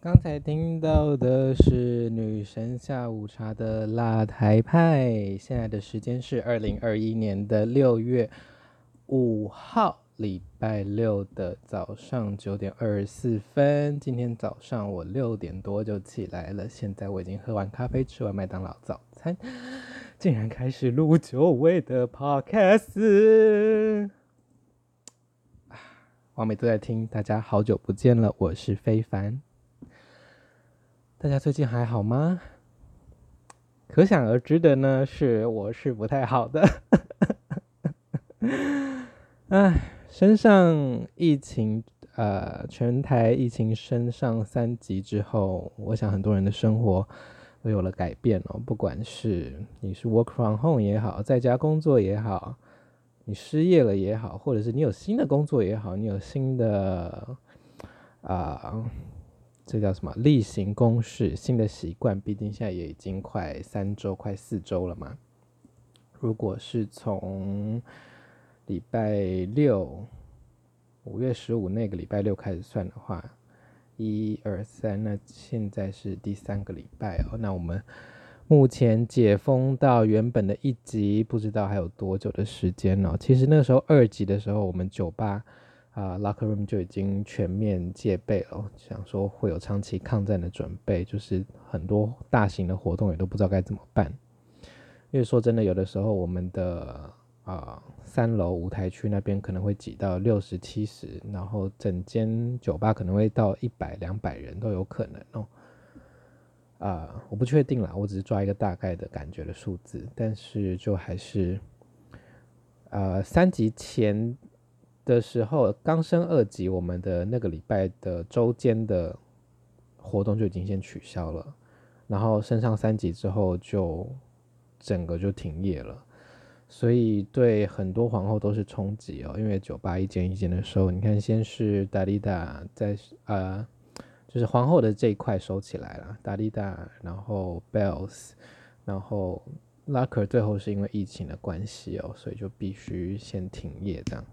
刚才听到的是女神下午茶的辣台派，现在的时间是二零二一年的六月五号，礼拜六的早上九点二十四分。今天早上我六点多就起来了，现在我已经喝完咖啡，吃完麦当劳早餐，竟然开始录久违的 podcast。网美都在听，大家好久不见了，我是非凡。大家最近还好吗？可想而知的呢，是我是不太好的。哎，升上疫情，呃，全台疫情升上三级之后，我想很多人的生活都有了改变哦。不管是你是 work from home 也好，在家工作也好，你失业了也好，或者是你有新的工作也好，你有新的啊。这叫什么例行公事，新的习惯。毕竟现在也已经快三周、快四周了嘛。如果是从礼拜六，五月十五那个礼拜六开始算的话，一二三，那现在是第三个礼拜哦。那我们目前解封到原本的一级，不知道还有多久的时间呢？其实那时候二级的时候，我们酒吧。啊，Locker Room 就已经全面戒备了，想说会有长期抗战的准备，就是很多大型的活动也都不知道该怎么办。因为说真的，有的时候我们的啊三楼舞台区那边可能会挤到六十七十，然后整间酒吧可能会到一百两百人都有可能哦。啊，我不确定啦，我只是抓一个大概的感觉的数字，但是就还是呃三级前。的时候刚升二级，我们的那个礼拜的周间的活动就已经先取消了，然后升上三级之后就整个就停业了，所以对很多皇后都是冲击哦，因为酒吧一间一间的收，你看先是达利达在呃，就是皇后的这一块收起来了，达利达，然后 Bells，然后 Locker 最后是因为疫情的关系哦，所以就必须先停业这样。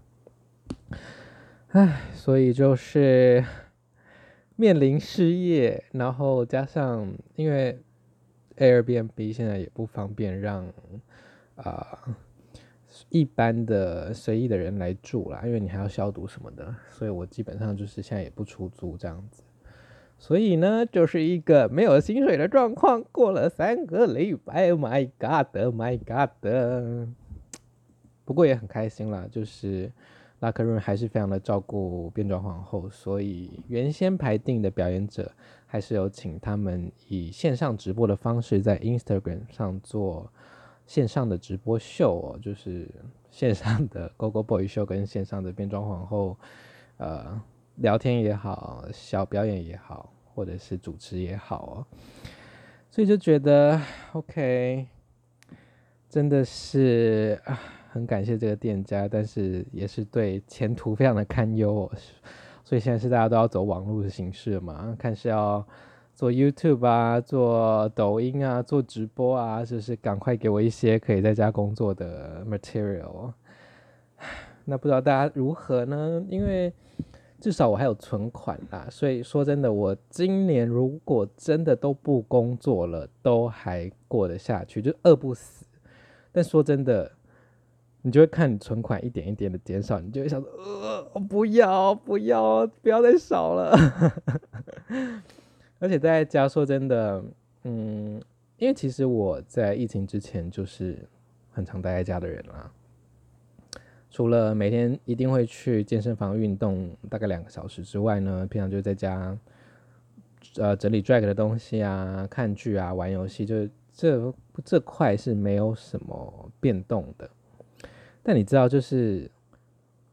唉，所以就是面临失业，然后加上因为 Airbnb 现在也不方便让啊、一般的随意的人来住啦，因为你还要消毒什么的，所以我基本上就是现在也不出租这样子。所以呢，就是一个没有薪水的状况，过了三个礼拜，Oh，My God，My God，不过也很开心啦，就是。拉克润还是非常的照顾变装皇后，所以原先排定的表演者还是有请他们以线上直播的方式在 Instagram 上做线上的直播秀哦，就是线上的 Gogo Boy 秀跟线上的变装皇后，呃，聊天也好，小表演也好，或者是主持也好哦，所以就觉得 OK，真的是啊。很感谢这个店家，但是也是对前途非常的堪忧哦。所以现在是大家都要走网络的形式嘛，看是要做 YouTube 啊，做抖音啊，做直播啊，就是赶快给我一些可以在家工作的 material。那不知道大家如何呢？因为至少我还有存款啦，所以说真的，我今年如果真的都不工作了，都还过得下去，就饿不死。但说真的。你就会看你存款一点一点的减少，你就会想说，呃，不要，不要，不要再少了。而且在家说真的，嗯，因为其实我在疫情之前就是很常待在家的人啦。除了每天一定会去健身房运动大概两个小时之外呢，平常就在家，呃，整理 drag 的东西啊，看剧啊，玩游戏，就这这块是没有什么变动的。但你知道，就是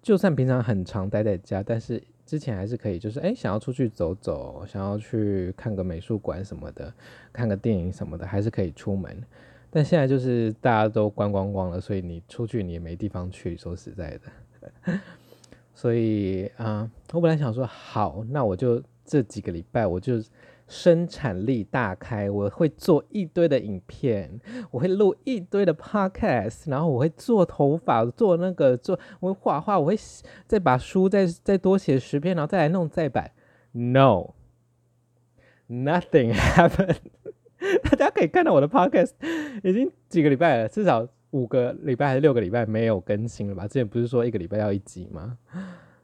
就算平常很常待在家，但是之前还是可以，就是哎，想要出去走走，想要去看个美术馆什么的，看个电影什么的，还是可以出门。但现在就是大家都关光光了，所以你出去你也没地方去，说实在的。所以啊、我本来想说，好，那我就这几个礼拜，我就生产力大开，我会做一堆的影片，我会录一堆的 podcast，然后我会做头发，做那个做，我会画画，我会再把书再再多写十篇，然后再来弄再版。No，nothing happened。大家可以看到我的 podcast 已经几个礼拜了，至少五个礼拜还是六个礼拜没有更新了吧？之前不是说一个礼拜要一集吗？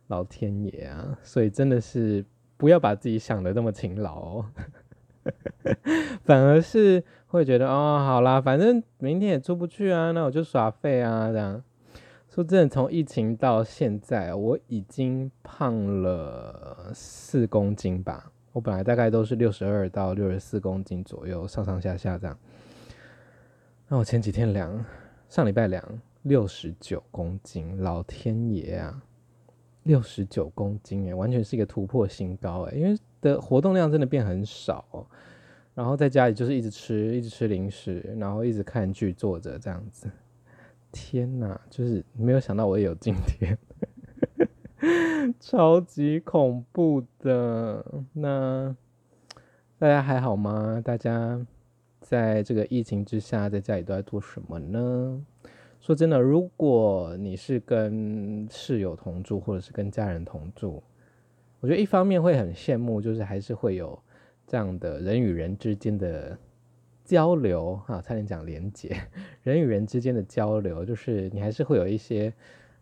老天爷啊！所以真的是。不要把自己想得那么勤劳哦，反而是会觉得哦，好啦，反正明天也出不去啊，那我就耍废啊，这样。说真的，从疫情到现在，我已经胖了四公斤吧。我本来大概都是六十二到六十四公斤左右，上上下下这样。那我前几天量，上礼拜量六十九公斤，老天爷啊！六十九公斤诶，完全是一个突破新高诶，因为的活动量真的变很少，然后在家里就是一直吃，一直吃零食，然后一直看剧，坐着这样子。天哪，就是没有想到我也有今天，超级恐怖的。那大家还好吗？大家在这个疫情之下，在家里都在做什么呢？说真的，如果你是跟室友同住，或者是跟家人同住，我觉得一方面会很羡慕，就是还是会有这样的人与人之间的交流啊，差点讲连结，人与人之间的交流，就是你还是会有一些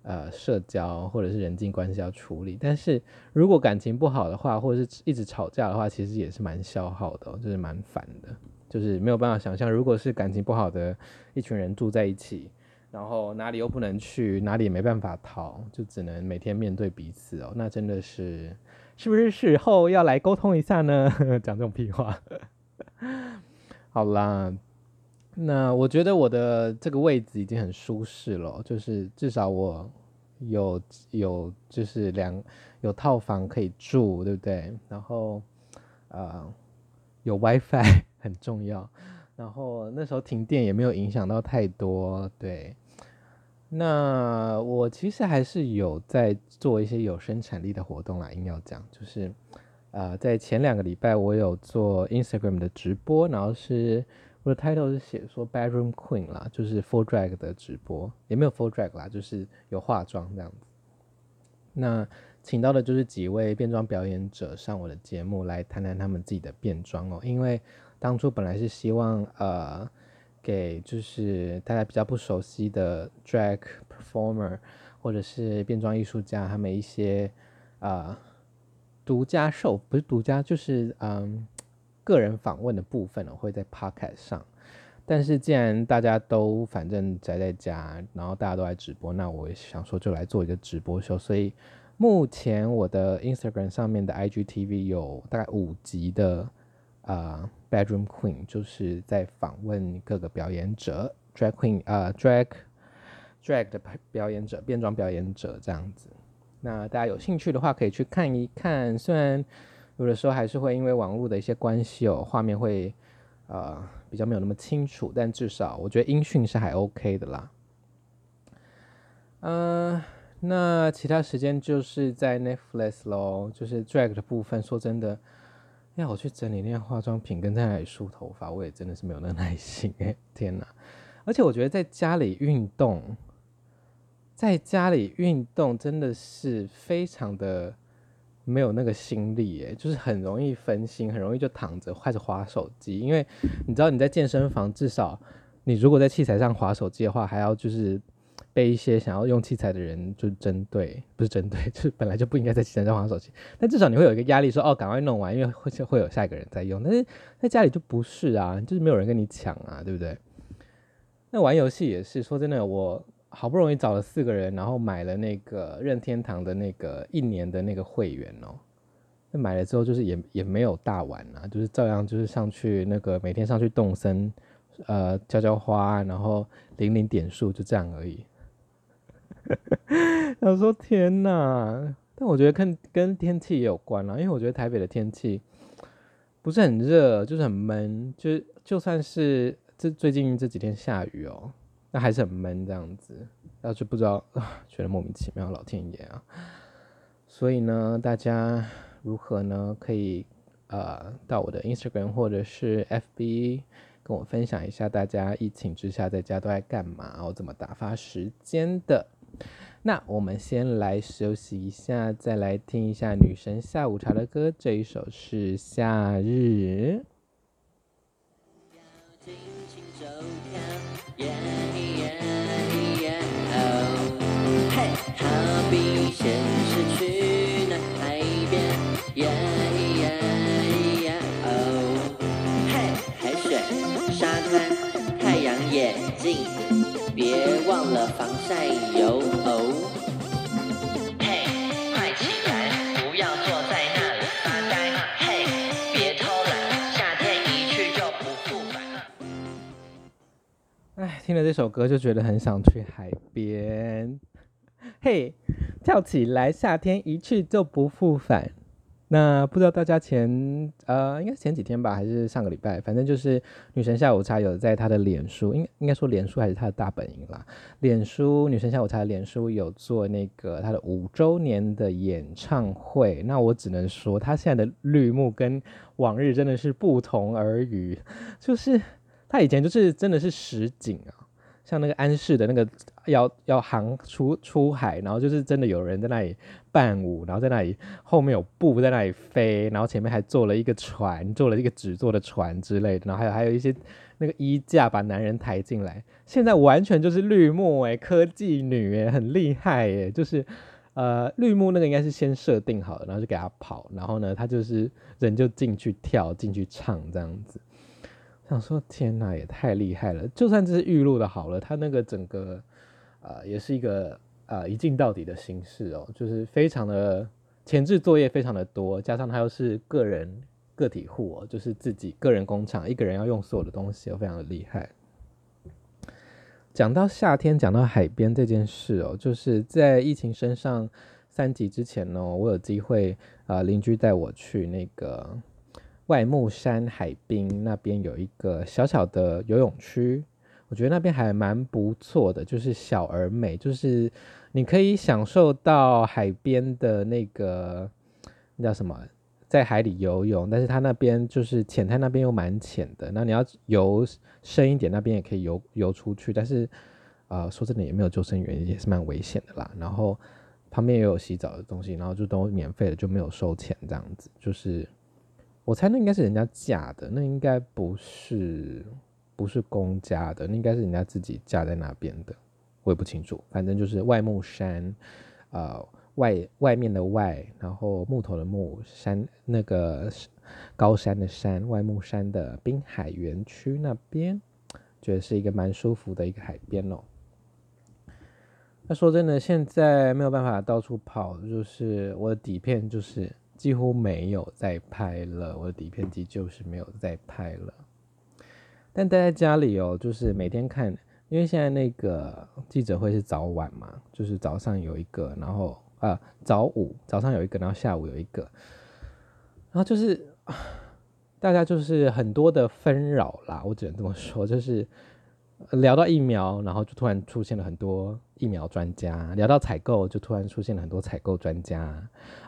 呃社交或者是人际关系要处理。但是如果感情不好的话，或者是一直吵架的话，其实也是蛮消耗的，就是蛮烦的，就是没有办法想象，如果是感情不好的一群人住在一起。然后哪里又不能去，哪里也没办法逃，就只能每天面对彼此哦。那真的是，是不是时候要来沟通一下呢？讲这种屁话。好啦，那我觉得我的这个位置已经很舒适了，就是至少我有有就是两有套房可以住，对不对？然后呃有 WiFi 很重要，然后那时候停电也没有影响到太多，对。那我其实还是有在做一些有生产力的活动啦，硬要讲就是，呃，在前两个礼拜我有做 Instagram 的直播，然后是我的 title 是写说 Bedroom Queen 啦，就是 Full Drag 的直播，也没有 Full Drag 啦，就是有化妆这样子。那请到的就是几位变装表演者上我的节目来谈谈他们自己的变装哦，因为当初本来是希望呃。给就是大家比较不熟悉的 drag performer 或者是变装艺术家，他们一些啊独家授，不是独家，就是嗯个人访问的部分呢，会在 podcast 上。但是既然大家都反正宅在家，然后大家都来直播，那我也想说就来做一个直播秀。所以目前我的 Instagram 上面的 IGTV 有大概五集的。啊、uh，Bedroom Queen 就是在访问各个表演者，Drag Queen 啊、uh，Drag Drag 的表演者，变装表演者这样子。那大家有兴趣的话，可以去看一看。虽然有的时候还是会因为网络的一些关系哦，画面会呃比较没有那么清楚，但至少我觉得音讯是还 OK 的啦。嗯、呃，那其他时间就是在 Netflix 喽，就是 Drag 的部分。说真的。要我去整理那些化妆品，跟在那里梳头发，我也真的是没有那耐心哎！天哪！而且我觉得在家里运动，在家里运动真的是非常的没有那个心力哎，就是很容易分心，很容易就躺着开始滑手机。因为你知道你在健身房，至少你如果在器材上滑手机的话，还要就是。被一些想要用器材的人就针对，不是针对，就是本来就不应该在器材上玩手机。但至少你会有一个压力说，哦，赶快弄完，因为会会有下一个人在用。但是在家里就不是啊，就是没有人跟你抢啊，对不对？那玩游戏也是，说真的，我好不容易找了四个人，然后买了那个任天堂的那个一年的那个会员哦。那买了之后，就是也也没有大玩啊，就是照样就是上去那个每天上去动森，呃，浇浇花，然后领领点数，就这样而已。他说：“天哪！”但我觉得跟跟天气也有关啦，因为我觉得台北的天气不是很热，就是很闷。就就算是这最近这几天下雨哦，那还是很闷这样子。那就不知道啊，觉得莫名其妙，老天爷啊！所以呢，大家如何呢？可以呃到我的 Instagram 或者是 FB 跟我分享一下，大家疫情之下在家都在干嘛，我怎么打发时间的。那我们先来休息一下，再来听一下女神下午茶的歌，这一首是《夏日》。别忘了防晒油听了这首歌就觉得很想去海边。嘿，跳起来，夏天一去就不复返。那不知道大家前呃，应该是前几天吧，还是上个礼拜，反正就是女神下午茶有在她的脸书，应应该说脸书还是她的大本营啦。脸书女神下午茶脸书有做那个她的五周年的演唱会，那我只能说她现在的绿幕跟往日真的是不同而语，就是他以前就是真的是实景啊。像那个安室的那个要要航出出海，然后就是真的有人在那里伴舞，然后在那里后面有布在那里飞，然后前面还坐了一个船，坐了一个纸做的船之类的，然后还有还有一些那个衣架把男人抬进来。现在完全就是绿幕哎，科技女哎，很厉害哎，就是呃绿幕那个应该是先设定好的，然后就给他跑，然后呢他就是人就进去跳进去唱这样子。想说天哪，也太厉害了！就算这是预录的好了，他那个整个，呃，也是一个呃一镜到底的形式哦，就是非常的前置作业非常的多，加上他又是个人个体户哦，就是自己个人工厂，一个人要用所有的东西，哦，非常的厉害。讲到夏天，讲到海边这件事哦，就是在疫情升上三级之前呢，我有机会啊，呃，邻居带我去那个。外木山海滨那边有一个小小的游泳区，我觉得那边还蛮不错的，就是小而美，就是你可以享受到海边的那个那叫什么，在海里游泳，但是它那边就是浅滩那边又蛮浅的，那你要游深一点，那边也可以游游出去，但是、呃，说真的也没有救生员，也是蛮危险的啦。然后旁边也有洗澡的东西，然后就都免费的，就没有收钱这样子，就是。我猜那应该是人家架的，那应该不是不是公家的，那应该是人家自己架在那边的，我也不清楚。反正就是外木山，呃，外外面的外，然后木头的木，山那个高山的山，外木山的滨海园区那边，觉得是一个蛮舒服的一个海边哦。那说真的，现在没有办法到处跑，就是我的底片就是。几乎没有在拍了，我的底片机就是没有在拍了。但待在家里哦，就是每天看，因为现在那个记者会是早晚嘛，就是早上有一个，然后啊早午早上有一个，然后下午有一个，然后就是大家就是很多的纷扰啦，我只能这么说，就是。聊到疫苗，然后就突然出现了很多疫苗专家；聊到采购，就突然出现了很多采购专家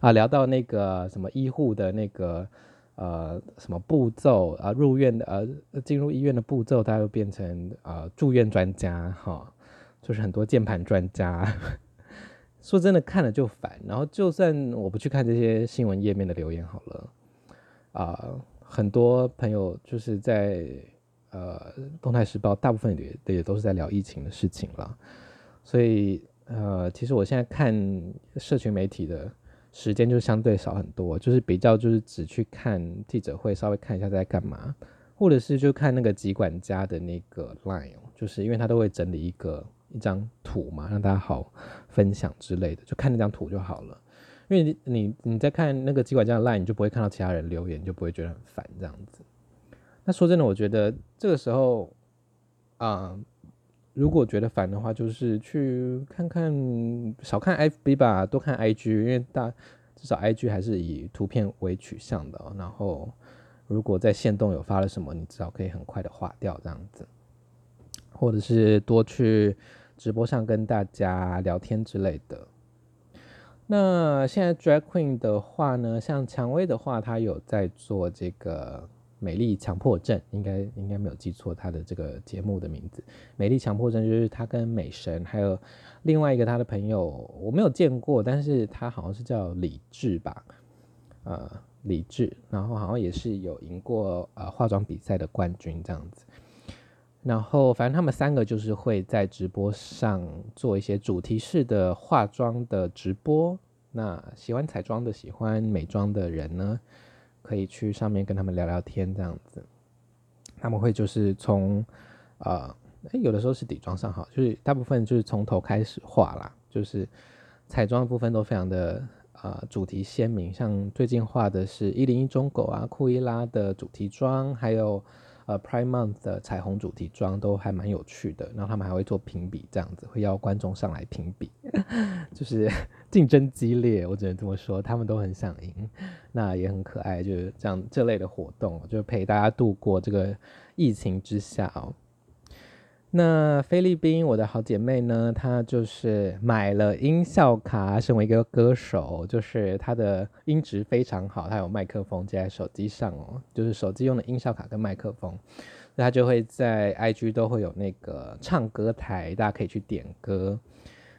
啊；聊到那个什么医护的那个呃什么步骤啊，入院的呃进入医院的步骤，他又变成呃住院专家哈，就是很多键盘专家。说真的，看了就烦。然后就算我不去看这些新闻页面的留言好了啊，很多朋友就是在。呃，动态时报大部分也也都是在聊疫情的事情了，所以呃，其实我现在看社群媒体的时间就相对少很多，就是比较就是只去看记者会，稍微看一下在干嘛，或者是就看那个疾管家的那个 line，就是因为他都会整理一个一张图嘛，让大家好分享之类的，就看那张图就好了。因为你你你在看那个疾管家的 line，你就不会看到其他人留言，就不会觉得很烦这样子。那说真的，我觉得这个时候啊、如果觉得烦的话，就是去看看少看 FB 吧，多看 IG，因为大至少 IG 还是以图片为取向的。然后，如果在线动有发了什么，你至少可以很快的划掉这样子，或者是多去直播上跟大家聊天之类的。那现在 Drag Queen 的话呢，像蔷薇的话，她有在做这个美丽强迫症，应该应该没有记错她的这个节目的名字。美丽强迫症就是她跟美神还有另外一个她的朋友，我没有见过，但是她好像是叫李智吧，呃，李智，然后好像也是有赢过呃化妆比赛的冠军这样子。然后，反正他们三个就是会在直播上做一些主题式的化妆的直播。那喜欢彩妆的、喜欢美妆的人呢，可以去上面跟他们聊聊天，这样子。他们会就是从呃，有的时候是底妆上好，就是大部分就是从头开始画啦，就是彩妆部分都非常的呃主题鲜明。像最近画的是一零一中狗啊、库伊拉的主题妆，还有。呃，Prime Month 的彩虹主题妆都还蛮有趣的，然后他们还会做评比，这样子会邀观众上来评比，就是 竞争激烈，我只能这么说，他们都很想赢，那也很可爱，就是这样这类的活动，就陪大家度过这个疫情之下哦。那菲律宾，我的好姐妹呢，她就是买了音效卡，身为一个歌手，就是她的音质非常好，她有麦克风接在手机上哦，就是手机用的音效卡跟麦克风，那她就会在 IG 都会有那个唱歌台，大家可以去点歌。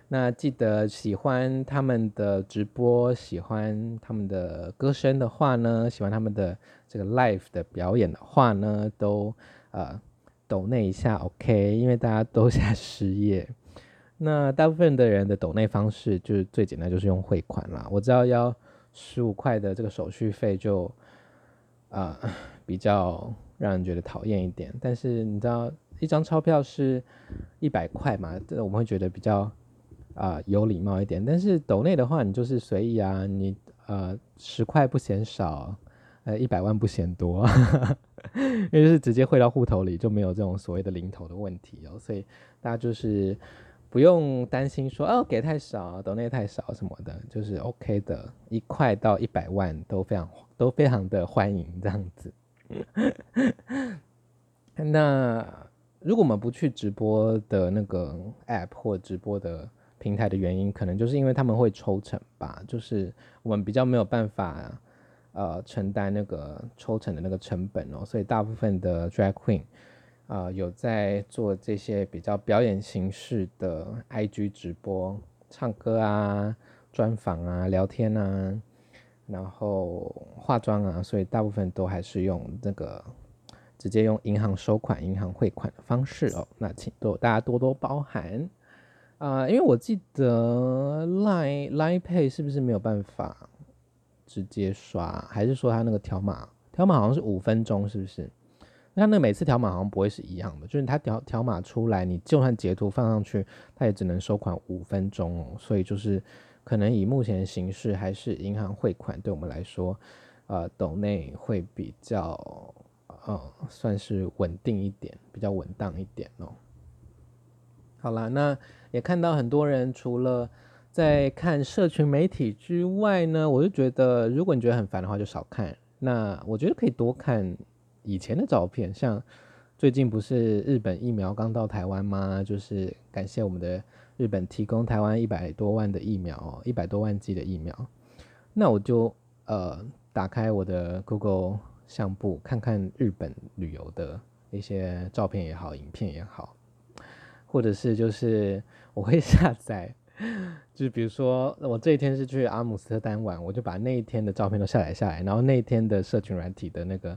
那记得喜欢他们的直播，喜欢他们的歌声的话呢，喜欢他们的这个 live 的表演的话呢，都呃。抖内一下，OK，因为大家都在失业，那大部分的人的抖内方式就是最简单，就是用汇款啦。我知道要十五块的这个手续费就啊、比较让人觉得讨厌一点，但是你知道一张钞票是一百块嘛，这我们会觉得比较啊、有礼貌一点。但是抖内的话，你就是随意啊，你呃十块不嫌少，呃一百万不嫌多。因为就是直接汇到户头里，就没有这种所谓的零头的问题哦，所以大家就是不用担心说哦给太少，抖内太少什么的，就是 OK 的，一块到一百万都非常都非常的欢迎这样子。那如果我们不去直播的那个 App 或直播的平台的原因，可能就是因为他们会抽成吧，就是我们比较没有办法。呃，承担那个抽成的那个成本哦，所以大部分的 drag queen 啊、有在做这些比较表演形式的 IG 直播，唱歌啊、专访啊、聊天啊，然后化妆啊，所以大部分都还是用那个直接用银行收款、银行汇款的方式哦。那请多大家多多包涵啊、因为我记得 Line Line Pay 是不是没有办法？直接刷，还是说他那个条码？条码好像是五分钟，是不是？那他那每次条码好像不会是一样的，就是他条条码出来，你就算截图放上去，他也只能收款五分钟。所以就是可能以目前形式，还是银行汇款对我们来说，呃，抖内会比较呃算是稳定一点，比较稳当一点哦。好啦，那也看到很多人除了。在看社群媒体之外呢，我就觉得，如果你觉得很烦的话，就少看。那我觉得可以多看以前的照片，像最近不是日本疫苗刚到台湾吗？就是感谢我们的日本提供台湾一百多万的疫苗，一百多万剂的疫苗。那我就呃打开我的 Google 相簿，看看日本旅游的一些照片也好，影片也好，或者是就是我会 下载。就比如说，我这一天是去阿姆斯特丹玩，我就把那一天的照片都下载下来，然后那一天的社群软体的那个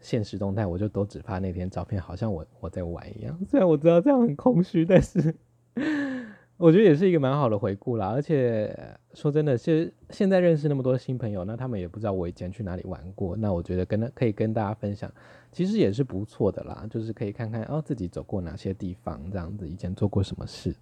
限时动态，我就都只发那天照片，好像我我在玩一样。虽然我知道这样很空虚，但是 我觉得也是一个蛮好的回顾啦。而且说真的，其实现在认识那么多新朋友，那他们也不知道我以前去哪里玩过，那我觉得跟他可以跟大家分享，其实也是不错的啦。就是可以看看哦，自己走过哪些地方，这样子以前做过什么事。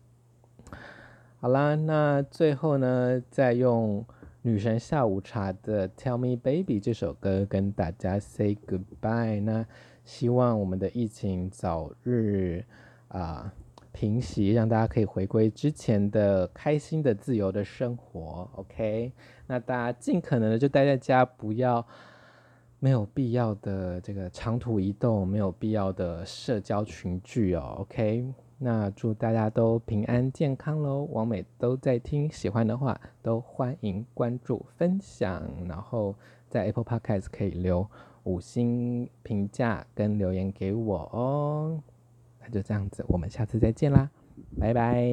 好啦，那最后呢，再用女神下午茶的《Tell Me Baby》这首歌跟大家 say goodbye。那希望我们的疫情早日啊、平息，让大家可以回归之前的开心的、自由的生活。OK，那大家尽可能的就待在家，不要没有必要的这个长途移动，没有必要的社交群聚哦。OK。那祝大家都平安健康喽！王美都在听，喜欢的话都欢迎关注分享，然后在 Apple Podcast 可以留五星评价跟留言给我哦。那就这样子，我们下次再见啦，拜拜。